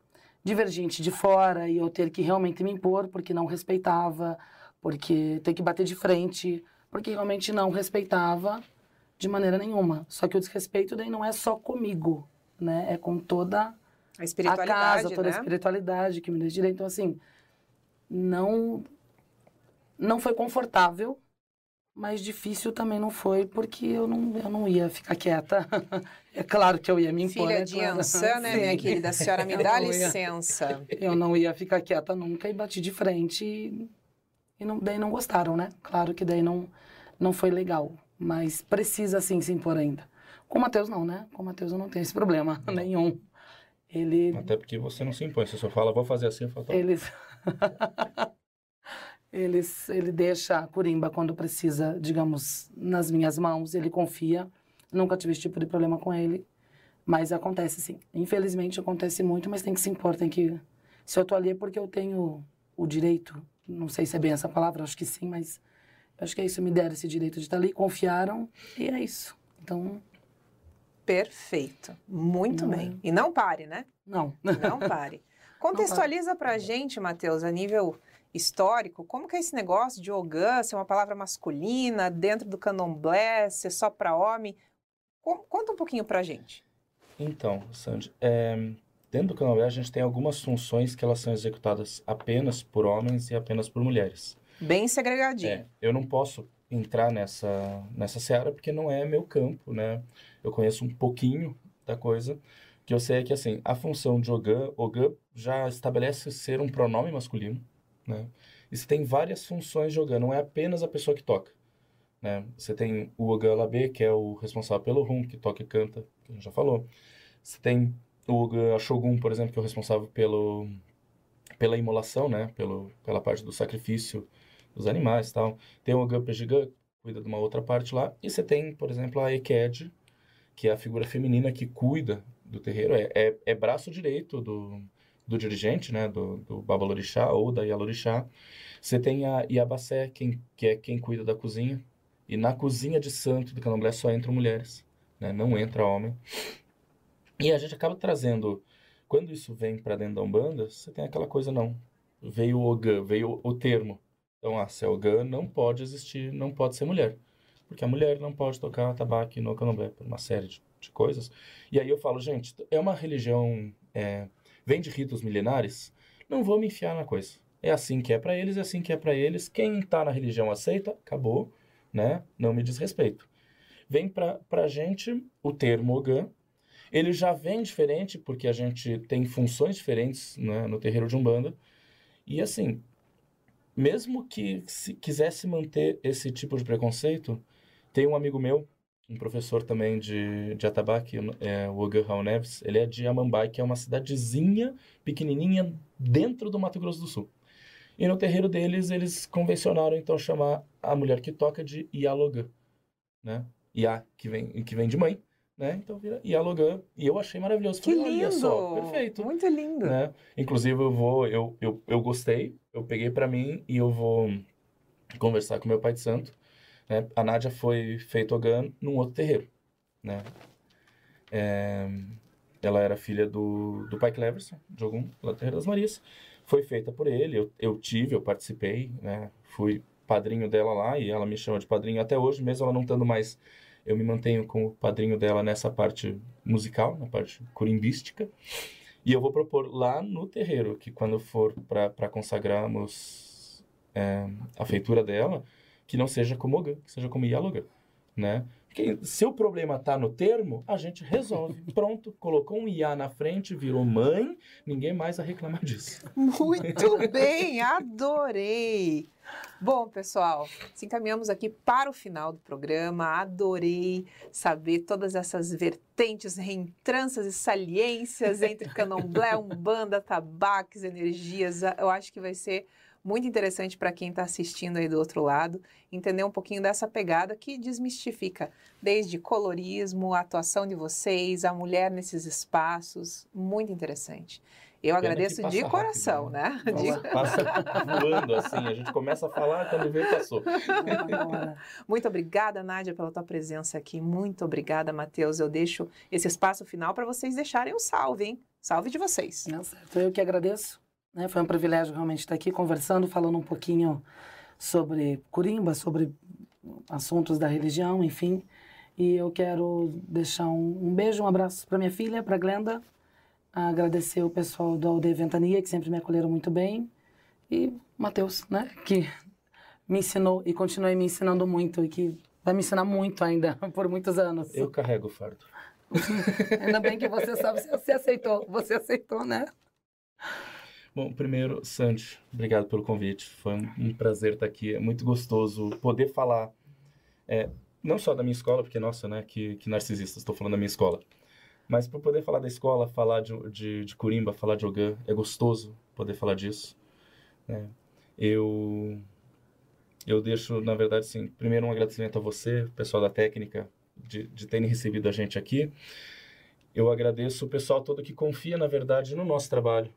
Divergente de fora, e eu ter que realmente me impor porque não respeitava, porque ter que bater de frente, porque realmente não respeitava de maneira nenhuma. Só que o desrespeito daí não é só comigo, né? É com toda a, espiritualidade, a casa, toda né? a espiritualidade que me deu direito. Então, assim, não não foi confortável, mas difícil também não foi, porque eu não, eu não ia ficar quieta. é claro que eu ia me impor. Filha é de claro. Ançã, né, minha querida? A senhora me dá licença. Eu não ia ficar quieta nunca e bati de frente e, e não, daí não gostaram, né? Claro que daí não, não foi legal, mas precisa sim se impor ainda. Com o Matheus não, né? Com o Matheus eu não tenho esse problema nenhum. Ele, Até porque você não se impõe. Você só fala, vou fazer assim, eu falo, tá. eles, eles, ele deixa a curimba quando precisa, digamos, nas minhas mãos. Ele confia. Nunca tive esse tipo de problema com ele. Mas acontece sim. Infelizmente acontece muito, mas tem que se impor, tem que... Se eu tô ali é porque eu tenho o direito, não sei se é bem essa palavra, acho que sim, mas acho que é isso, me deram esse direito de estar ali, confiaram, e é isso. Então, Perfeito. Muito Não bem. E não pare, né? não. Não pare. Contextualiza pra gente, Matheus, a nível histórico, como que é esse negócio de ogã ser uma palavra masculina dentro do candomblé, ser só para homem? Co- Conta um pouquinho pra gente. Então, Sandy, é, dentro do candomblé a gente tem algumas funções que elas são executadas apenas por homens e apenas por mulheres. Bem segregadinho. É, eu não posso entrar nessa, nessa seara porque não é meu campo, né? Eu conheço um pouquinho da coisa. Que eu sei é que, assim, a função de Ogã, Ogã já estabelece ser um pronome masculino, né? E você tem várias funções de não é apenas a pessoa que toca, né? Você tem o Ogã que é o responsável pelo rum, que toca e canta, que a gente já falou. Você tem o Ogã Shogun, por exemplo, que é o responsável pelo, pela imolação, né? Pelo, pela parte do sacrifício dos animais e tal. Tem o Ogã que cuida de uma outra parte lá. E você tem, por exemplo, a Eked, que é a figura feminina que cuida do terreiro. É, é, é braço direito do, do dirigente, né? Do, do Babalorixá ou da Yalorixá. Você tem a Iabacé, quem, que é quem cuida da cozinha. E na cozinha de santo do candomblé só entram mulheres, né? Não entra homem. E a gente acaba trazendo... Quando isso vem para dentro da Umbanda, você tem aquela coisa, não. Veio o Ogã, veio o termo. Então, ah, se é Ogã, não pode existir, não pode ser mulher. Porque a mulher não pode tocar tabaco no candomblé, por uma série de, de coisas. E aí eu falo, gente, é uma religião, é, vem de ritos milenares, não vou me enfiar na coisa. É assim que é para eles, é assim que é para eles. Quem tá na religião aceita, acabou, né? Não me diz respeito. Vem pra, pra gente o termo Ogã, ele já vem diferente porque a gente tem funções diferentes né, no terreiro de Umbanda. E assim, mesmo que se quisesse manter esse tipo de preconceito, tem um amigo meu, um professor também de, de Atabaque, é, o Ogan Raul Neves, ele é de Amambai, que é uma cidadezinha pequenininha dentro do Mato Grosso do Sul. E no terreiro deles, eles convencionaram então chamar a mulher que toca de Ialogã, né? Iá, que vem, que vem de mãe, né? Então vira Ialogã. E eu achei maravilhoso. Que Falei, lindo! só, perfeito Muito lindo. né? Inclusive eu vou, eu, eu, eu gostei, eu peguei pra mim e eu vou conversar com meu pai de santo, né? A Nádia foi feito Ogan num outro terreiro, né? É, ela era filha do, do pai Cleverson, de algum lá do Terreiro das Marias. Foi feita por ele, eu, eu tive, eu participei, né? Fui padrinho dela lá e ela me chama de padrinho até hoje, mesmo ela não estando mais eu me mantenho com o padrinho dela nessa parte musical, na parte curimbística. E eu vou propor lá no terreiro, que quando for para consagrarmos é, a feitura dela, que não seja como Ogã, que seja como Ialogan, né? Porque se o problema tá no termo, a gente resolve. Pronto, colocou um Iá na frente, virou mãe, ninguém mais vai reclamar disso. Muito bem, adorei. Bom, pessoal, se encaminhamos aqui para o final do programa. Adorei saber todas essas vertentes, reentranças e saliências entre candomblé, umbanda, tabaques, energias. Eu acho que vai ser muito interessante para quem está assistindo aí do outro lado, entender um pouquinho dessa pegada que desmistifica desde colorismo, a atuação de vocês, a mulher nesses espaços, muito interessante. Eu Pena agradeço de rápido, coração, né? De- Passa voando assim, a gente começa a falar, quando vê, passou. Muito obrigada, Nádia, pela tua presença aqui. Muito obrigada, Matheus. Eu deixo esse espaço final para vocês deixarem o salve, hein? Salve de vocês. Não, certo. Eu que agradeço. Né? Foi um privilégio realmente estar aqui conversando, falando um pouquinho sobre Curimba, sobre assuntos da religião, enfim. E eu quero deixar um, um beijo, um abraço para minha filha, para Glenda. Agradecer o pessoal do Aldeia Ventania, que sempre me acolheram muito bem. E Matheus, né? Que me ensinou e continua me ensinando muito e que vai me ensinar muito ainda por muitos anos. Eu carrego o fardo. Ainda bem que você sabe, você aceitou, você aceitou, né? Bom, primeiro, Sandy, obrigado pelo convite. Foi um, prazer estar aqui. É muito gostoso poder falar, é, não só da minha escola, porque, nossa, né, que, que narcisista, estou falando da minha escola, Mas para poder falar da escola, falar de, de, de Curimba, falar de Ogã, é gostoso poder falar disso. Né? Eu, eu deixo, na verdade, sim, primeiro um agradecimento a você, pessoal da técnica, de, de terem recebido a gente aqui. Eu agradeço o pessoal todo que confia, na verdade, no nosso trabalho.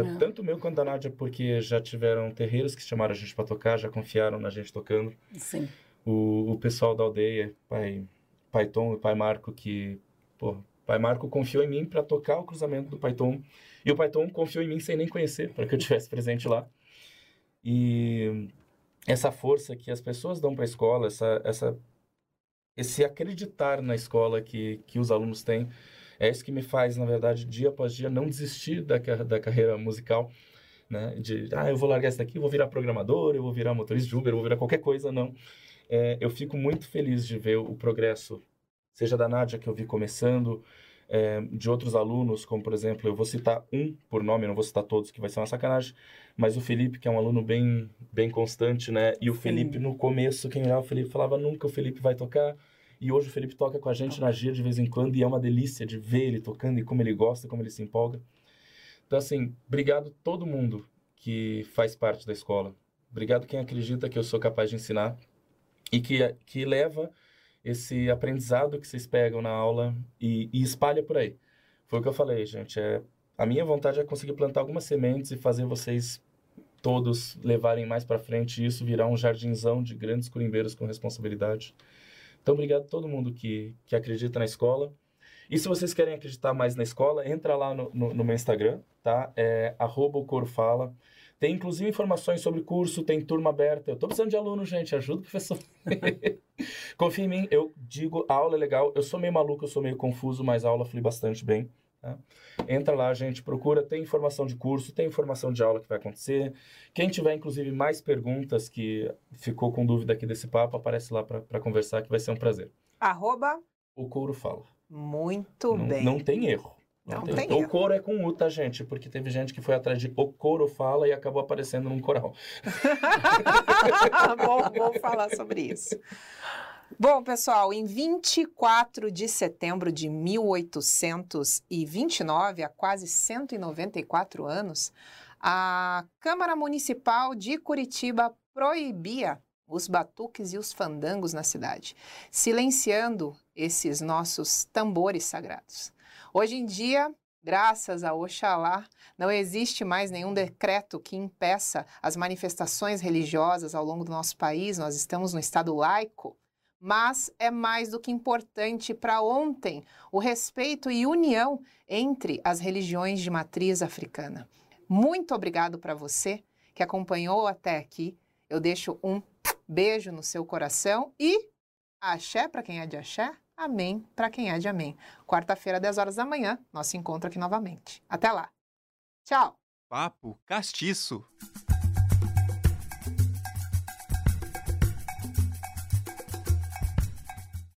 Né? É. Tanto meu quanto da Nádia, porque já tiveram terreiros que chamaram a gente para tocar, já confiaram na gente tocando. Sim. O, o pessoal da aldeia, pai, pai Tom e pai Marco, que, pô, pai Marco confiou em mim para tocar o cruzamento do pai Tom. E o pai Tom confiou em mim sem nem conhecer, para que eu tivesse presente lá. E essa força que as pessoas dão para a escola, essa, essa, esse acreditar na escola que, que os alunos têm, é isso que me faz, na verdade, dia após dia, não desistir da, da carreira musical, né? De, ah, eu vou largar isso daqui, vou virar programador, eu vou virar motorista de Uber, eu vou virar qualquer coisa, não. É, eu fico muito feliz de ver o progresso, seja da Nádia, que eu vi começando, é, de outros alunos, como, por exemplo, eu vou citar um por nome, não vou citar todos, que vai ser uma sacanagem, mas o Felipe, que é um aluno bem, bem constante, né? E o Felipe, no começo, quem olhava o Felipe falava, nunca o Felipe vai tocar, e hoje o Felipe toca com a gente na gira de vez em quando e é uma delícia de ver ele tocando e como ele gosta, como ele se empolga. Então, assim, obrigado todo mundo que faz parte da escola. Obrigado quem acredita que eu sou capaz de ensinar e que, que leva esse aprendizado que vocês pegam na aula e, e espalha por aí. Foi o que eu falei, gente. É, a minha vontade é conseguir plantar algumas sementes e fazer vocês todos levarem mais para frente e isso virar um jardinzão de grandes curimbeiros com responsabilidade. Então, obrigado a todo mundo que, que acredita na escola. E se vocês querem acreditar mais na escola, entra lá no, no, no meu Instagram, tá? É o Coro Fala. Tem inclusive informações sobre curso, tem turma aberta. Eu tô precisando de aluno, gente, ajuda o professor. Confia em mim, eu digo, a aula é legal. Eu sou meio maluco, eu sou meio confuso, mas a aula flui bastante bem. Tá? Entra lá, gente, procura, tem informação de curso, tem informação de aula que vai acontecer. Quem tiver, inclusive, mais perguntas que ficou com dúvida aqui desse papo, aparece lá para conversar, que vai ser um prazer. Arroba? O couro fala. Muito não, bem. Não tem erro. Não, não tem, tem erro. O coro é com U, tá, gente? Porque teve gente que foi atrás de o coro fala e acabou aparecendo num coral. bom, vamos falar sobre isso. Bom, pessoal, em 24 de setembro de 1829, há quase 194 anos, a Câmara Municipal de Curitiba proibia os batuques e os fandangos na cidade, silenciando esses nossos tambores sagrados. Hoje em dia, graças a Oxalá, não existe mais nenhum decreto que impeça as manifestações religiosas ao longo do nosso país, nós estamos no estado laico mas é mais do que importante para ontem o respeito e união entre as religiões de matriz africana. Muito obrigado para você que acompanhou até aqui. Eu deixo um beijo no seu coração e axé para quem é de axé, amém para quem é de amém. Quarta-feira, 10 horas da manhã, nosso encontro aqui novamente. Até lá. Tchau. Papo Castiço.